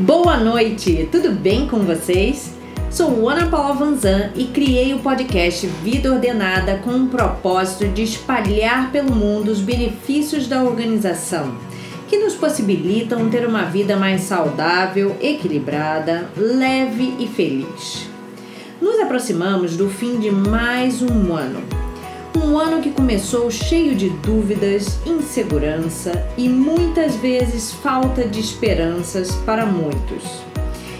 Boa noite, tudo bem com vocês? Sou Ana Paula Vanzan e criei o podcast Vida Ordenada com o propósito de espalhar pelo mundo os benefícios da organização, que nos possibilitam ter uma vida mais saudável, equilibrada, leve e feliz. Nos aproximamos do fim de mais um ano. Um ano que começou cheio de dúvidas, insegurança e muitas vezes falta de esperanças para muitos.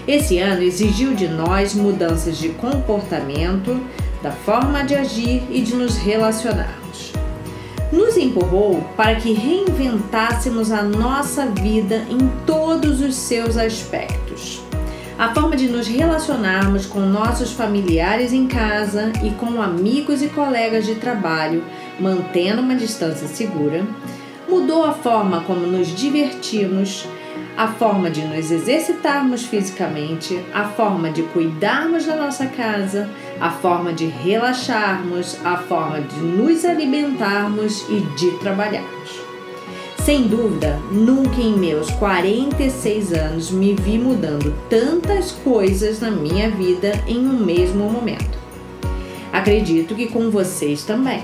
Esse ano exigiu de nós mudanças de comportamento, da forma de agir e de nos relacionarmos. Nos empurrou para que reinventássemos a nossa vida em todos os seus aspectos a forma de nos relacionarmos com nossos familiares em casa e com amigos e colegas de trabalho, mantendo uma distância segura, mudou a forma como nos divertimos, a forma de nos exercitarmos fisicamente, a forma de cuidarmos da nossa casa, a forma de relaxarmos, a forma de nos alimentarmos e de trabalharmos. Sem dúvida, nunca em meus 46 anos me vi mudando tantas coisas na minha vida em um mesmo momento. Acredito que com vocês também.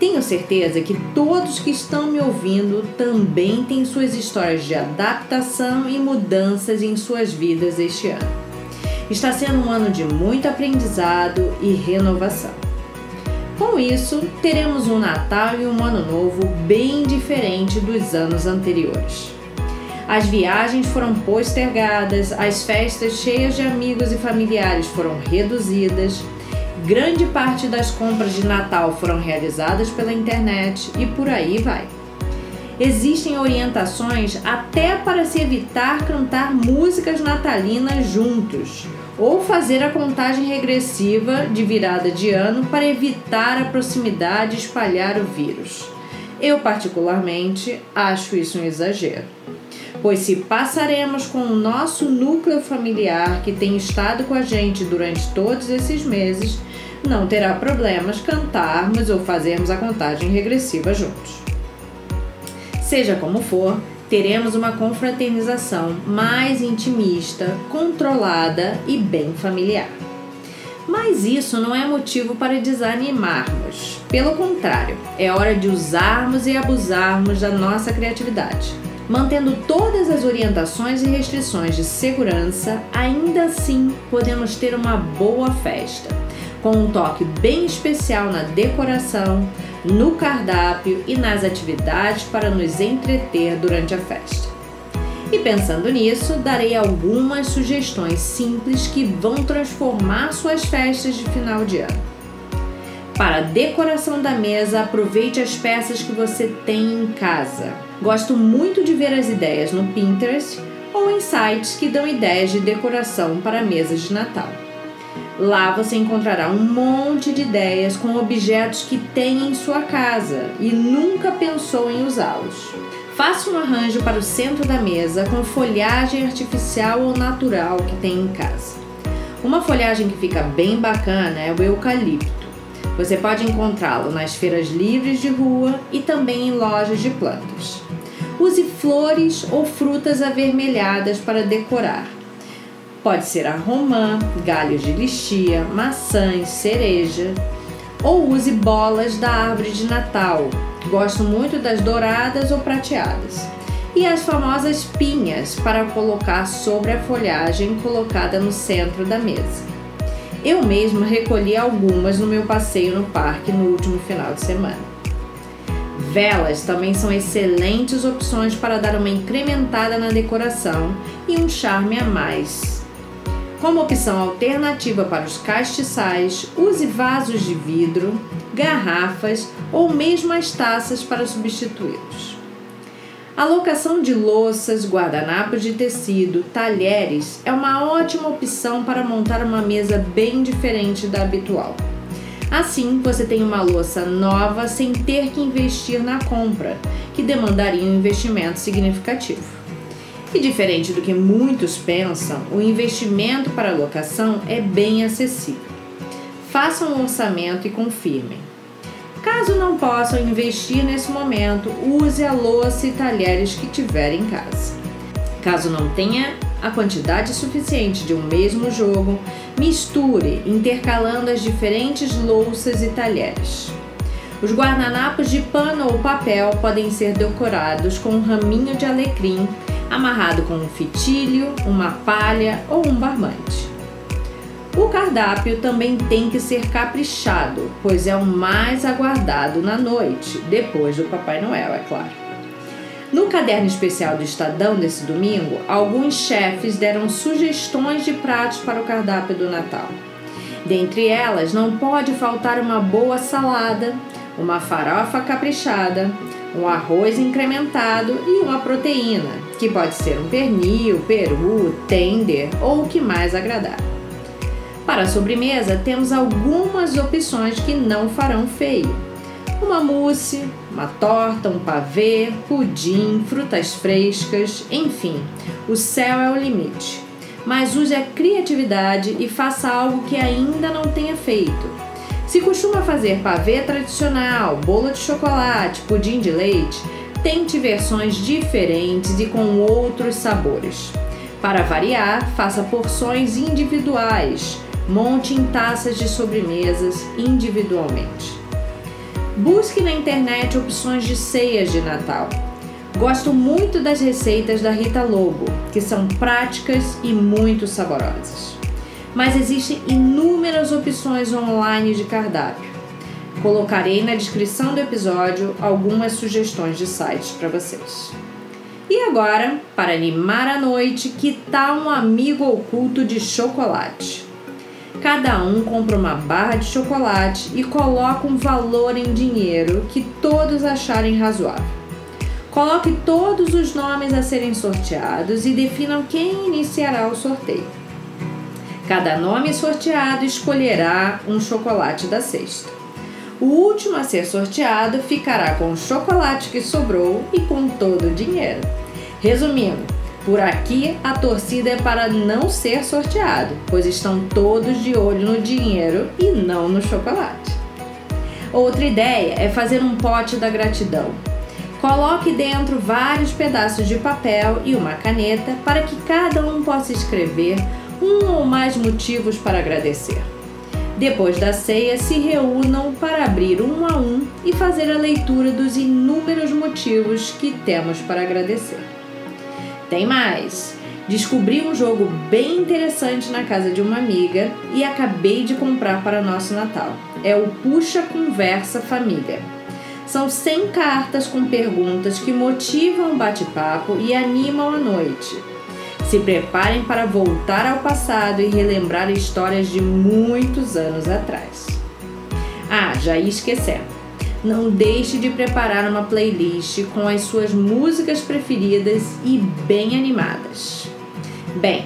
Tenho certeza que todos que estão me ouvindo também têm suas histórias de adaptação e mudanças em suas vidas este ano. Está sendo um ano de muito aprendizado e renovação. Com isso, teremos um Natal e um Ano Novo bem diferente dos anos anteriores. As viagens foram postergadas, as festas cheias de amigos e familiares foram reduzidas, grande parte das compras de Natal foram realizadas pela internet e por aí vai. Existem orientações até para se evitar cantar músicas natalinas juntos ou fazer a contagem regressiva de virada de ano para evitar a proximidade e espalhar o vírus. Eu, particularmente, acho isso um exagero. Pois se passaremos com o nosso núcleo familiar que tem estado com a gente durante todos esses meses, não terá problemas cantarmos ou fazermos a contagem regressiva juntos. Seja como for, teremos uma confraternização mais intimista, controlada e bem familiar. Mas isso não é motivo para desanimarmos. Pelo contrário, é hora de usarmos e abusarmos da nossa criatividade. Mantendo todas as orientações e restrições de segurança, ainda assim podemos ter uma boa festa, com um toque bem especial na decoração, no cardápio e nas atividades para nos entreter durante a festa. E pensando nisso, darei algumas sugestões simples que vão transformar suas festas de final de ano. Para a decoração da mesa, aproveite as peças que você tem em casa. Gosto muito de ver as ideias no Pinterest ou em sites que dão ideias de decoração para mesas de Natal. Lá você encontrará um monte de ideias com objetos que tem em sua casa e nunca pensou em usá-los. Faça um arranjo para o centro da mesa com folhagem artificial ou natural que tem em casa. Uma folhagem que fica bem bacana é o eucalipto. Você pode encontrá-lo nas feiras livres de rua e também em lojas de plantas. Use flores ou frutas avermelhadas para decorar Pode ser a romã, galhos de lixia, maçãs, cereja. Ou use bolas da árvore de Natal. Gosto muito das douradas ou prateadas. E as famosas pinhas para colocar sobre a folhagem colocada no centro da mesa. Eu mesmo recolhi algumas no meu passeio no parque no último final de semana. Velas também são excelentes opções para dar uma incrementada na decoração e um charme a mais como opção alternativa para os castiçais, use vasos de vidro, garrafas ou mesmo as taças para substituí-los. A locação de louças, guardanapos de tecido, talheres é uma ótima opção para montar uma mesa bem diferente da habitual. Assim, você tem uma louça nova sem ter que investir na compra, que demandaria um investimento significativo. E diferente do que muitos pensam, o investimento para locação é bem acessível. Façam um orçamento e confirmem. Caso não possam investir nesse momento, use a louça e talheres que tiver em casa. Caso não tenha a quantidade suficiente de um mesmo jogo, misture, intercalando as diferentes louças e talheres. Os guardanapos de pano ou papel podem ser decorados com um raminho de alecrim amarrado com um fitilho, uma palha ou um barbante. O cardápio também tem que ser caprichado, pois é o mais aguardado na noite, depois do Papai Noel, é claro. No caderno especial do Estadão desse domingo, alguns chefes deram sugestões de pratos para o cardápio do Natal. Dentre elas, não pode faltar uma boa salada, uma farofa caprichada, um arroz incrementado e uma proteína, que pode ser um pernil, peru, tender ou o que mais agradar. Para a sobremesa, temos algumas opções que não farão feio. Uma mousse, uma torta, um pavê, pudim, frutas frescas, enfim, o céu é o limite. Mas use a criatividade e faça algo que ainda não tenha feito. Se costuma fazer pavê tradicional, bolo de chocolate, pudim de leite, tente versões diferentes e com outros sabores. Para variar, faça porções individuais, monte em taças de sobremesas individualmente. Busque na internet opções de ceias de Natal. Gosto muito das receitas da Rita Lobo, que são práticas e muito saborosas. Mas existem inúmeras opções online de cardápio. Colocarei na descrição do episódio algumas sugestões de sites para vocês. E agora, para animar a noite, que tal um amigo oculto de chocolate? Cada um compra uma barra de chocolate e coloca um valor em dinheiro que todos acharem razoável. Coloque todos os nomes a serem sorteados e definam quem iniciará o sorteio. Cada nome sorteado escolherá um chocolate da cesta. O último a ser sorteado ficará com o chocolate que sobrou e com todo o dinheiro. Resumindo, por aqui, a torcida é para não ser sorteado, pois estão todos de olho no dinheiro e não no chocolate. Outra ideia é fazer um pote da gratidão. Coloque dentro vários pedaços de papel e uma caneta para que cada um possa escrever um ou mais motivos para agradecer. Depois da ceia, se reúnam para abrir um a um e fazer a leitura dos inúmeros motivos que temos para agradecer. Tem mais! Descobri um jogo bem interessante na casa de uma amiga e acabei de comprar para nosso Natal. É o Puxa Conversa Família. São 100 cartas com perguntas que motivam o bate-papo e animam a noite. Se preparem para voltar ao passado e relembrar histórias de muitos anos atrás. Ah, já ia esquecendo não deixe de preparar uma playlist com as suas músicas preferidas e bem animadas. Bem,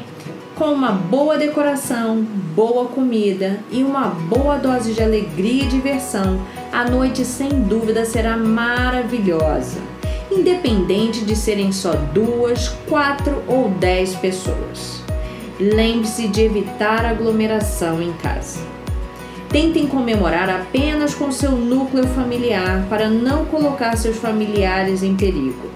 com uma boa decoração, boa comida e uma boa dose de alegria e diversão, a noite sem dúvida será maravilhosa, independente de serem só duas, quatro ou dez pessoas. Lembre-se de evitar aglomeração em casa. Tentem comemorar apenas com seu núcleo familiar para não colocar seus familiares em perigo.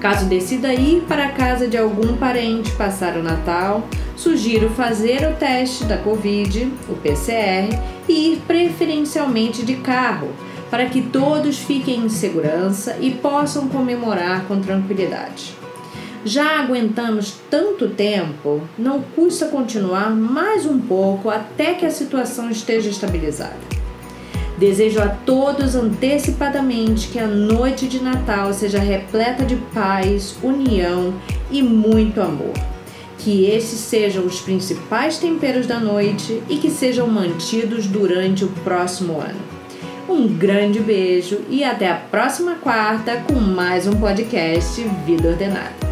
Caso decida ir para a casa de algum parente passar o Natal, sugiro fazer o teste da Covid, o PCR, e ir preferencialmente de carro, para que todos fiquem em segurança e possam comemorar com tranquilidade. Já aguentamos tanto tempo, não custa continuar mais um pouco até que a situação esteja estabilizada. Desejo a todos antecipadamente que a noite de Natal seja repleta de paz, união e muito amor. Que esses sejam os principais temperos da noite e que sejam mantidos durante o próximo ano. Um grande beijo e até a próxima quarta com mais um podcast Vida Ordenada.